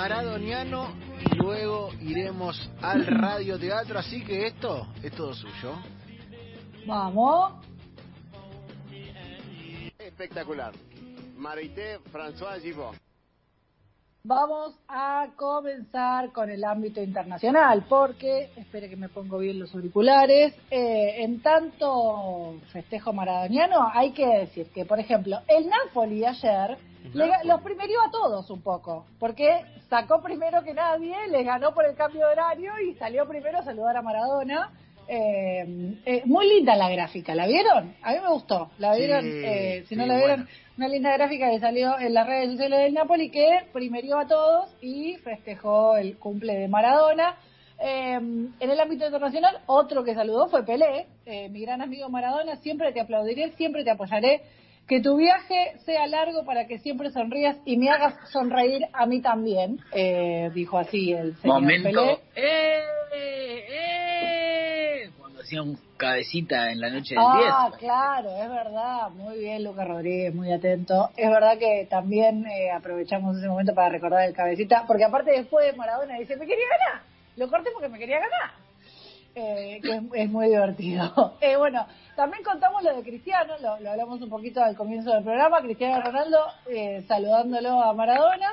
maradoniano y luego iremos al radioteatro, así que esto es todo suyo. Vamos. Espectacular. Marité François Givot. Vamos a comenzar con el ámbito internacional, porque, espere que me pongo bien los auriculares, eh, en tanto festejo maradoniano, hay que decir que, por ejemplo, el Napoli ayer le, los primerió a todos un poco, porque sacó primero que nadie, le ganó por el cambio de horario y salió primero a saludar a Maradona. Eh, eh, muy linda la gráfica, ¿la vieron? A mí me gustó, ¿la vieron? Eh, si no la vieron, una linda gráfica que salió en las redes sociales del Napoli que primerió a todos y festejó el cumple de Maradona. en el ámbito internacional, otro que saludó fue Pelé, mi gran amigo Maradona, siempre te aplaudiré, siempre te apoyaré, que tu viaje sea largo para que siempre sonrías y me hagas sonreír a mí también, eh, dijo así el señor Momento. ¡Eh! ¡Eh! Cuando hacía un cabecita en la noche del 10. Ah, claro, es verdad. Muy bien, Lucas Rodríguez, muy atento. Es verdad que también eh, aprovechamos ese momento para recordar el cabecita, porque aparte después Maradona dice, me quería ganar. Lo corté porque me quería ganar. Eh, que es, muy divertido. Eh, bueno, también contamos lo de Cristiano, lo, hablamos un poquito al comienzo del programa, Cristiano Ronaldo eh, saludándolo a Maradona,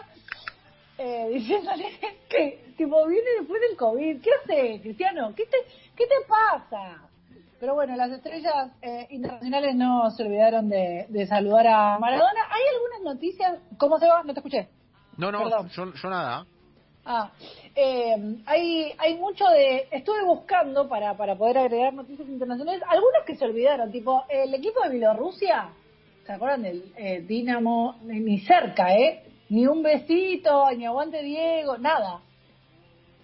eh, diciéndole que tipo viene después del COVID, ¿qué hace Cristiano? ¿Qué te, qué te pasa? Pero bueno, las estrellas eh, internacionales no se olvidaron de, saludar a Maradona. ¿Hay algunas noticias? ¿Cómo se va? No te escuché. No, no, yo, yo nada. Ah, eh, hay, hay mucho de... Estuve buscando para, para poder agregar noticias internacionales, algunos que se olvidaron, tipo el equipo de Bielorrusia, ¿se acuerdan del eh, Dinamo? Ni cerca, ¿eh? Ni un besito, ni aguante Diego, nada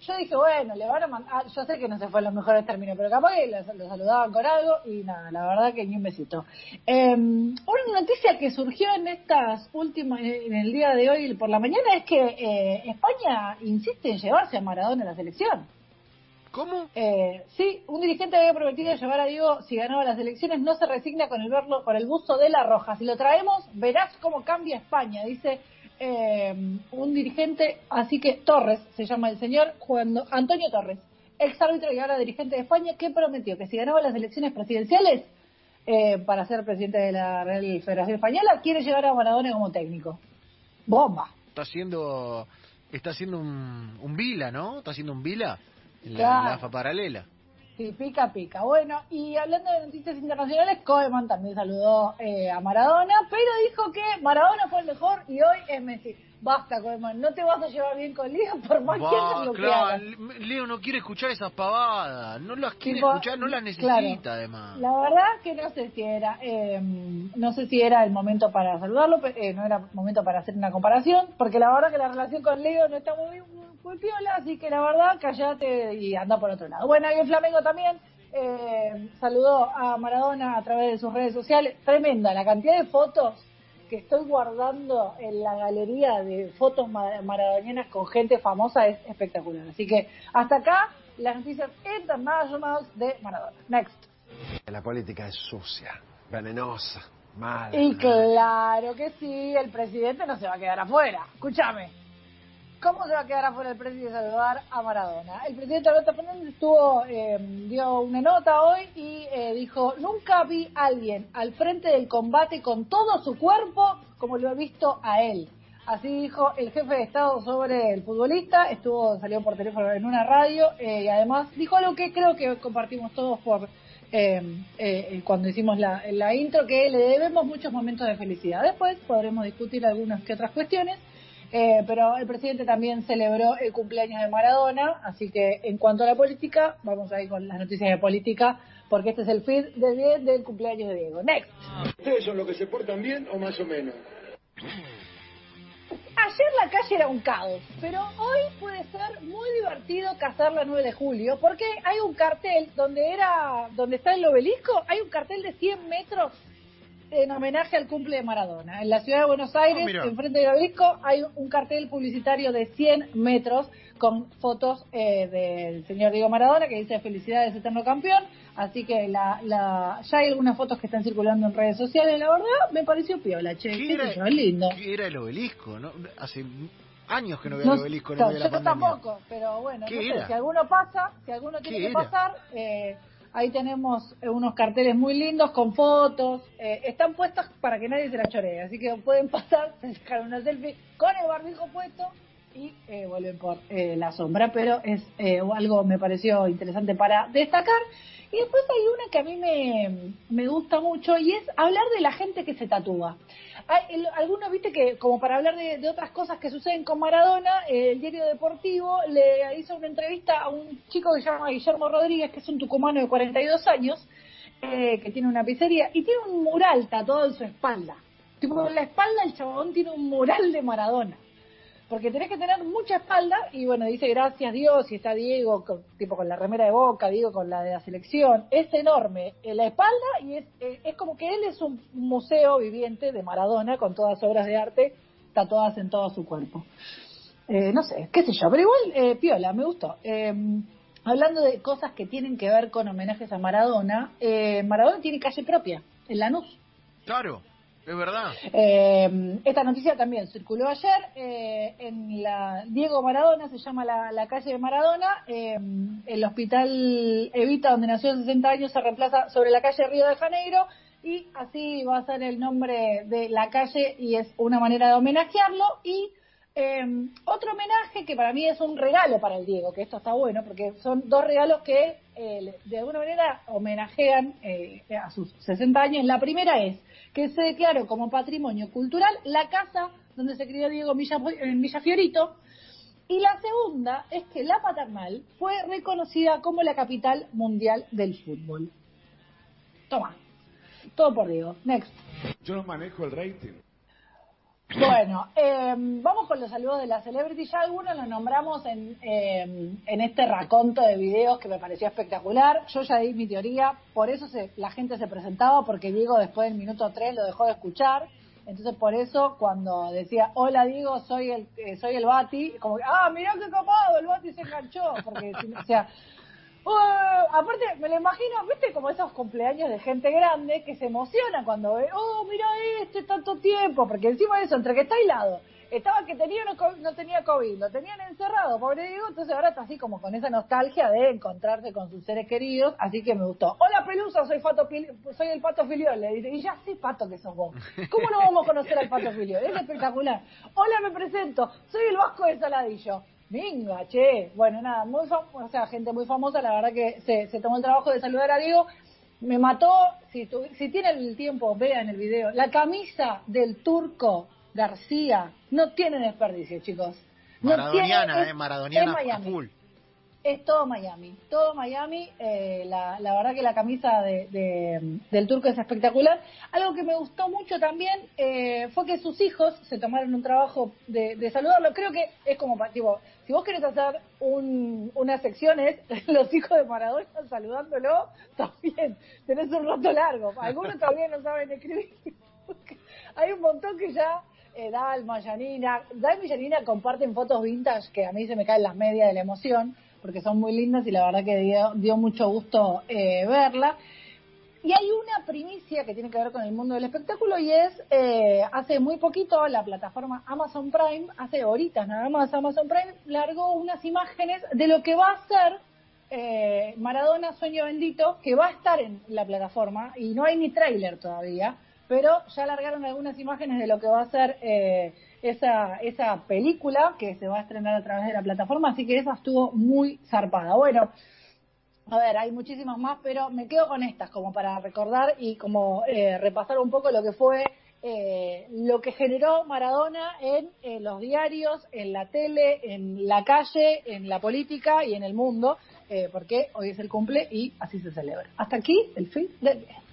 yo dije, bueno, le van a mandar, ah, yo sé que no se fue en los mejores términos, pero capaz que lo, saludaban con algo y nada, la verdad que ni un besito. Eh, una noticia que surgió en estas últimas, en el día de hoy por la mañana es que eh, España insiste en llevarse a Maradona a la selección. ¿Cómo? Eh, sí, un dirigente había prometido llevar a Diego si ganaba las elecciones, no se resigna con el verlo con el busto de la roja. Si lo traemos, verás cómo cambia España, dice eh, un dirigente, así que Torres se llama el señor, cuando Antonio Torres, ex árbitro y ahora dirigente de España, que prometió que si ganaba las elecciones presidenciales eh, para ser presidente de la Real Federación Española, quiere llegar a Maradona como técnico. Bomba. Está haciendo, está haciendo un, un Vila, ¿no? Está haciendo un Vila en la, AFA paralela. Sí, pica, pica. Bueno, y hablando de noticias internacionales, Koeman también saludó eh, a Maradona, pero dijo que Maradona fue el mejor y hoy es Messi. Basta, Koeman, no te vas a llevar bien con Leo por más que lo claro, Leo no quiere escuchar esas pavadas, no las quiere escuchar, no las necesita además. La verdad que no sé si era, eh, no sé si era el momento para saludarlo, eh, no era momento para hacer una comparación, porque la verdad que la relación con Leo no está muy, muy piola, así que la verdad, callate y anda por otro lado. Bueno, y el Flamengo también eh, saludó a Maradona a través de sus redes sociales. Tremenda la cantidad de fotos que estoy guardando en la galería de fotos maradonianas con gente famosa es espectacular. Así que hasta acá las noticias internacionales de Maradona. Next. La política es sucia, venenosa, mala. Y claro que sí, el presidente no se va a quedar afuera. Escúchame. ¿Cómo se va a quedar afuera el presidente de saludar a Maradona? El presidente Alberto Fernández estuvo, eh, dio una nota hoy y eh, dijo, nunca vi a alguien al frente del combate con todo su cuerpo como lo he visto a él. Así dijo el jefe de Estado sobre el futbolista, estuvo salió por teléfono en una radio eh, y además dijo algo que creo que compartimos todos por cuando hicimos la intro, que le debemos muchos momentos de felicidad. Después podremos discutir algunas que otras cuestiones, eh, pero el presidente también celebró el cumpleaños de Maradona, así que en cuanto a la política, vamos a ir con las noticias de política, porque este es el feed de del cumpleaños de Diego. Next. ¿Ustedes son los que se portan bien o más o menos? Ayer la calle era un caos, pero hoy puede ser muy divertido cazar la 9 de julio, porque hay un cartel donde era, donde está el obelisco, hay un cartel de 100 metros en homenaje al cumple de Maradona. En la ciudad de Buenos Aires, ah, enfrente del obelisco, hay un cartel publicitario de 100 metros con fotos eh, del señor Diego Maradona que dice felicidades eterno campeón. Así que la, la, ya hay algunas fotos que están circulando en redes sociales. La verdad, me pareció piola, che. ¿Qué era, lindo. era el obelisco? ¿no? Hace Años que no veo el obelisco en el medio de la yo pandemia. tampoco, pero bueno, no ¿Qué sé, era? si alguno pasa, si alguno tiene ¿Qué que era? pasar, eh, ahí tenemos eh, unos carteles muy lindos con fotos, eh, están puestos para que nadie se la choree, así que pueden pasar, se sacan una selfie con el barbijo puesto y eh, vuelven por eh, la sombra, pero es eh, algo me pareció interesante para destacar. Y después hay una que a mí me, me gusta mucho y es hablar de la gente que se tatúa. Hay, el- algunos, viste, que como para hablar de, de otras cosas que suceden con Maradona, el diario deportivo le hizo una entrevista a un chico que se llama Guillermo Rodríguez, que es un tucumano de 42 años, eh, que tiene una pizzería y tiene un mural tatuado en su espalda. Tipo, en la espalda el chabón tiene un mural de Maradona porque tenés que tener mucha espalda y bueno, dice gracias Dios y está Diego con, tipo con la remera de Boca, Diego con la de la selección, es enorme en la espalda y es, eh, es como que él es un museo viviente de Maradona con todas obras de arte tatuadas en todo su cuerpo. Eh, no sé, qué sé yo, pero igual eh, piola, me gustó. Eh, hablando de cosas que tienen que ver con homenajes a Maradona, eh, Maradona tiene calle propia en Lanús. Claro, es verdad. Eh, esta noticia también circuló ayer eh, en la Diego Maradona, se llama la, calle de Maradona. eh, el hospital Evita, donde nació hace 60 años, se reemplaza sobre la calle Río de Janeiro y así va a ser el nombre de la calle y es una manera de homenajearlo. Y eh, otro homenaje que para mí es un regalo para el Diego, que esto está bueno porque son dos regalos que eh, de alguna manera homenajean eh, a sus 60 años. La primera es que se declaró como patrimonio cultural la casa donde se crió Diego en Villa Fiorito. Y la segunda es que la paternal fue reconocida como la capital mundial del fútbol. Toma, todo por Diego. Next. Yo no manejo el rating. Bueno, eh, vamos con los saludos de la celebrity. Ya algunos los nombramos en, eh, en este raconto de videos que me pareció espectacular. Yo ya di mi teoría, por eso se- la gente se presentaba, porque Diego después del minuto 3 lo dejó de escuchar. Entonces, por eso, cuando decía, hola Diego, soy el eh, soy el Bati, como que, ah, mirá qué copado, el Bati se enganchó. Porque, o sea, Uh, aparte, me lo imagino, viste, como esos cumpleaños de gente grande que se emociona cuando ve, oh, mira este tanto tiempo, porque encima de eso, entre que está aislado, estaba que tenía no, no tenía COVID, lo tenían encerrado, pobre Diego, entonces ahora está así como con esa nostalgia de encontrarse con sus seres queridos, así que me gustó. Hola Pelusa, soy Fato soy el Pato Filiol, le dice, y ya sé Pato que sos vos. ¿Cómo no vamos a conocer al Pato Filiol? Es espectacular. Hola, me presento, soy el Vasco de Saladillo. Venga, che. Bueno, nada, muy o sea, gente muy famosa, la verdad que se, se tomó el trabajo de saludar a Diego. Me mató, si, tu- si tienen el tiempo, vean el video. La camisa del turco García no tiene desperdicio, chicos. No Maradoniana, tiene- eh, es- maradoniana es a Miami. full. Es todo Miami, todo Miami. eh, la, la verdad que la camisa de, de- del turco es espectacular. Algo que me gustó mucho también eh, fue que sus hijos se tomaron un trabajo de, de saludarlo. Creo que es como, tipo, si vos querés hacer un, una sección es los hijos de Maradona saludándolo, también tenés un rato largo. Algunos todavía no saben escribir. Hay un montón que ya eh, Dalma, Yanina, Dalma y Yanina comparten fotos vintage que a mí se me caen las medias de la emoción porque son muy lindas y la verdad que dio, dio mucho gusto eh, verla. Y hay una primicia que tiene que ver con el mundo del espectáculo y es, eh, hace muy poquito la plataforma Amazon Prime, hace horitas nada más, Amazon Prime largó unas imágenes de lo que va a ser eh, Maradona Sueño Bendito, que va a estar en la plataforma y no hay ni tráiler todavía, pero ya largaron algunas imágenes de lo que va a ser eh, esa, esa película que se va a estrenar a través de la plataforma, así que esa estuvo muy zarpada. Bueno, a ver, hay muchísimas más, pero me quedo con estas como para recordar y como eh, repasar un poco lo que fue eh, lo que generó Maradona en, los diarios, en la tele, en la calle, en la política y en el mundo, eh, porque hoy es el cumple y así se celebra. Hasta aquí el fin del día.